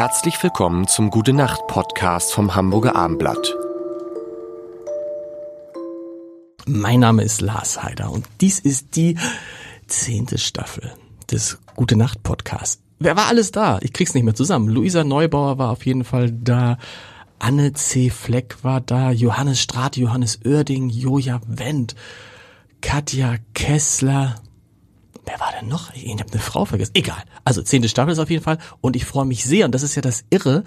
Herzlich willkommen zum Gute Nacht Podcast vom Hamburger Armblatt. Mein Name ist Lars Heider und dies ist die zehnte Staffel des Gute Nacht Podcasts. Wer war alles da? Ich krieg's nicht mehr zusammen. Luisa Neubauer war auf jeden Fall da. Anne C. Fleck war da. Johannes Straat, Johannes Oerding, Joja Wendt, Katja Kessler. Denn noch? Ich habe eine Frau vergessen. Egal. Also zehnte Staffel ist auf jeden Fall. Und ich freue mich sehr. Und das ist ja das Irre.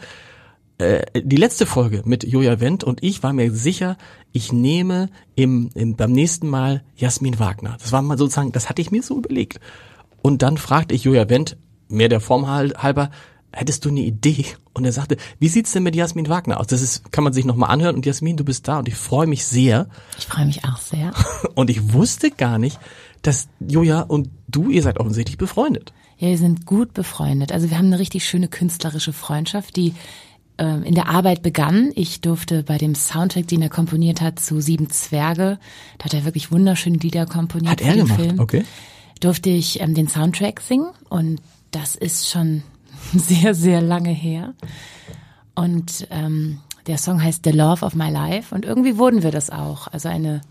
Äh, die letzte Folge mit Joja Wendt und ich war mir sicher, ich nehme im, im, beim nächsten Mal Jasmin Wagner. Das war mal sozusagen, das hatte ich mir so überlegt. Und dann fragte ich Joja Wendt, mehr der Form halber, hättest du eine Idee? Und er sagte, wie sieht's denn mit Jasmin Wagner aus? Das ist, kann man sich nochmal anhören. Und Jasmin, du bist da und ich freue mich sehr. Ich freue mich auch sehr. Und ich wusste gar nicht, dass Joja und du, ihr seid offensichtlich befreundet. Ja, wir sind gut befreundet. Also wir haben eine richtig schöne künstlerische Freundschaft, die äh, in der Arbeit begann. Ich durfte bei dem Soundtrack, den er komponiert hat, zu Sieben Zwerge, da hat er wirklich wunderschöne Lieder komponiert. Hat er gemacht, Film, okay. Durfte ich ähm, den Soundtrack singen und das ist schon sehr, sehr lange her. Und ähm, der Song heißt The Love of My Life und irgendwie wurden wir das auch. Also eine,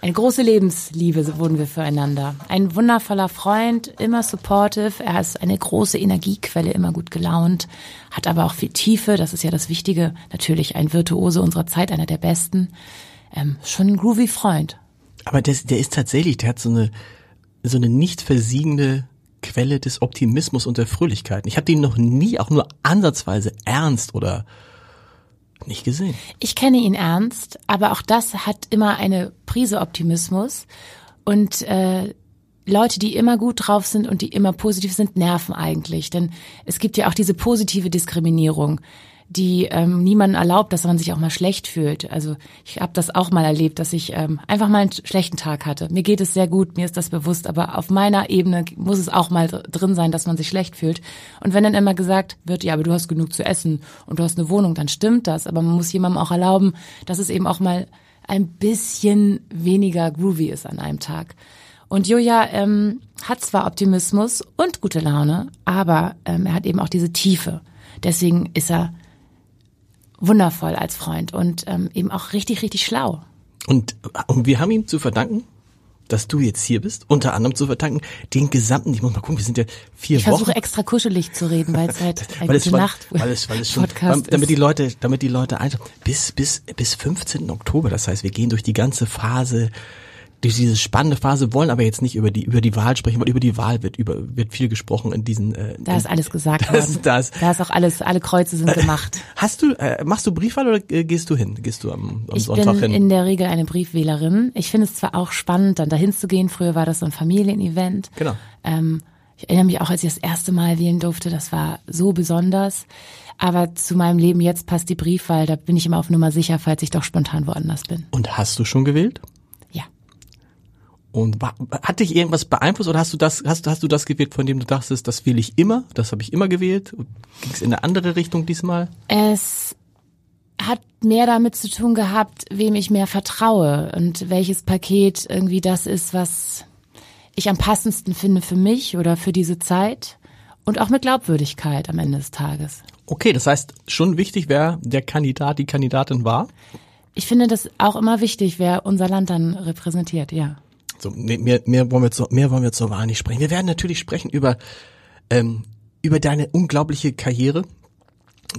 eine große Lebensliebe wurden wir füreinander. Ein wundervoller Freund, immer supportive. Er ist eine große Energiequelle, immer gut gelaunt, hat aber auch viel Tiefe. Das ist ja das Wichtige. Natürlich ein Virtuose unserer Zeit, einer der besten. Ähm, schon ein groovy Freund. Aber das, der ist tatsächlich, der hat so eine, so eine nicht versiegende Quelle des Optimismus und der Fröhlichkeit. Ich habe den noch nie auch nur ansatzweise ernst oder nicht gesehen. Ich kenne ihn ernst, aber auch das hat immer eine Prise Optimismus und äh, Leute, die immer gut drauf sind und die immer positiv sind, nerven eigentlich. Denn es gibt ja auch diese positive Diskriminierung die ähm, niemanden erlaubt, dass man sich auch mal schlecht fühlt. Also ich habe das auch mal erlebt, dass ich ähm, einfach mal einen schlechten Tag hatte. Mir geht es sehr gut, mir ist das bewusst, aber auf meiner Ebene muss es auch mal drin sein, dass man sich schlecht fühlt. Und wenn dann immer gesagt wird, ja, aber du hast genug zu essen und du hast eine Wohnung, dann stimmt das. Aber man muss jemandem auch erlauben, dass es eben auch mal ein bisschen weniger groovy ist an einem Tag. Und Joja ähm, hat zwar Optimismus und gute Laune, aber ähm, er hat eben auch diese Tiefe. Deswegen ist er wundervoll als Freund und ähm, eben auch richtig, richtig schlau. Und, und wir haben ihm zu verdanken, dass du jetzt hier bist, unter anderem zu verdanken, den gesamten, ich muss mal gucken, wir sind ja vier ich Wochen. Ich versuche extra kuschelig zu reden, weil es halt eine weil es, Nacht weil es, weil es schon, Podcast damit die Leute, damit die Leute einfach, bis, bis, bis 15. Oktober, das heißt, wir gehen durch die ganze Phase durch diese spannende Phase wollen aber jetzt nicht über die über die Wahl sprechen, weil über die Wahl wird über wird viel gesprochen in diesen. Äh, da ist alles gesagt das, worden. Das, da ist auch alles, alle Kreuze sind gemacht. Hast du äh, machst du Briefwahl oder äh, gehst du hin? Gehst du am, am ich Sonntag bin hin? in der Regel eine Briefwählerin. Ich finde es zwar auch spannend, dann dahin zu gehen. Früher war das so ein Familienevent. Genau. Ähm, ich erinnere mich auch, als ich das erste Mal wählen durfte, das war so besonders. Aber zu meinem Leben jetzt passt die Briefwahl, da bin ich immer auf Nummer sicher, falls ich doch spontan woanders bin. Und hast du schon gewählt? Und hat dich irgendwas beeinflusst oder hast du das, hast, hast du das gewählt, von dem du dachtest, das wähle ich immer, das habe ich immer gewählt? Ging es in eine andere Richtung diesmal? Es hat mehr damit zu tun gehabt, wem ich mehr vertraue und welches Paket irgendwie das ist, was ich am passendsten finde für mich oder für diese Zeit und auch mit Glaubwürdigkeit am Ende des Tages. Okay, das heißt schon wichtig, wer der Kandidat, die Kandidatin war? Ich finde das auch immer wichtig, wer unser Land dann repräsentiert, ja. So, mehr, mehr, wollen wir zu, mehr wollen wir zur Wahl nicht sprechen. Wir werden natürlich sprechen über, ähm, über deine unglaubliche Karriere,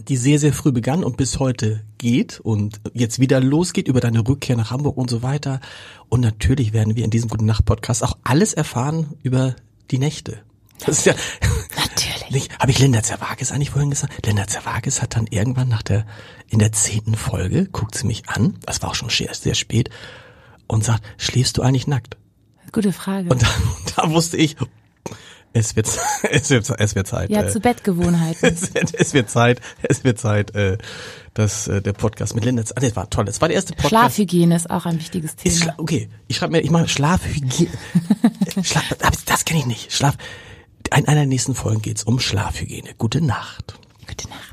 die sehr, sehr früh begann und bis heute geht und jetzt wieder losgeht, über deine Rückkehr nach Hamburg und so weiter. Und natürlich werden wir in diesem Guten Nacht Podcast auch alles erfahren über die Nächte. Das ist ja, natürlich. Habe ich Linda Zerwakis eigentlich vorhin gesagt? Linda Zerwakis hat dann irgendwann nach der, in der zehnten Folge, guckt sie mich an, das war auch schon sehr, sehr spät, und sagt, schläfst du eigentlich nackt? Gute Frage. Und da, da wusste ich, es wird, es wird, es wird Zeit. Ja, äh, zu Bettgewohnheiten. Es wird, es wird Zeit, es wird Zeit, äh, dass äh, der Podcast mit Linda. Ah, das war toll. Das war der erste Podcast. Schlafhygiene ist auch ein wichtiges Thema. Ist okay, ich schreibe mir, ich mache Schlafhygiene. Schlaf, das kenne ich nicht. Schlaf. In einer der nächsten Folgen geht's um Schlafhygiene. Gute Nacht. Gute Nacht.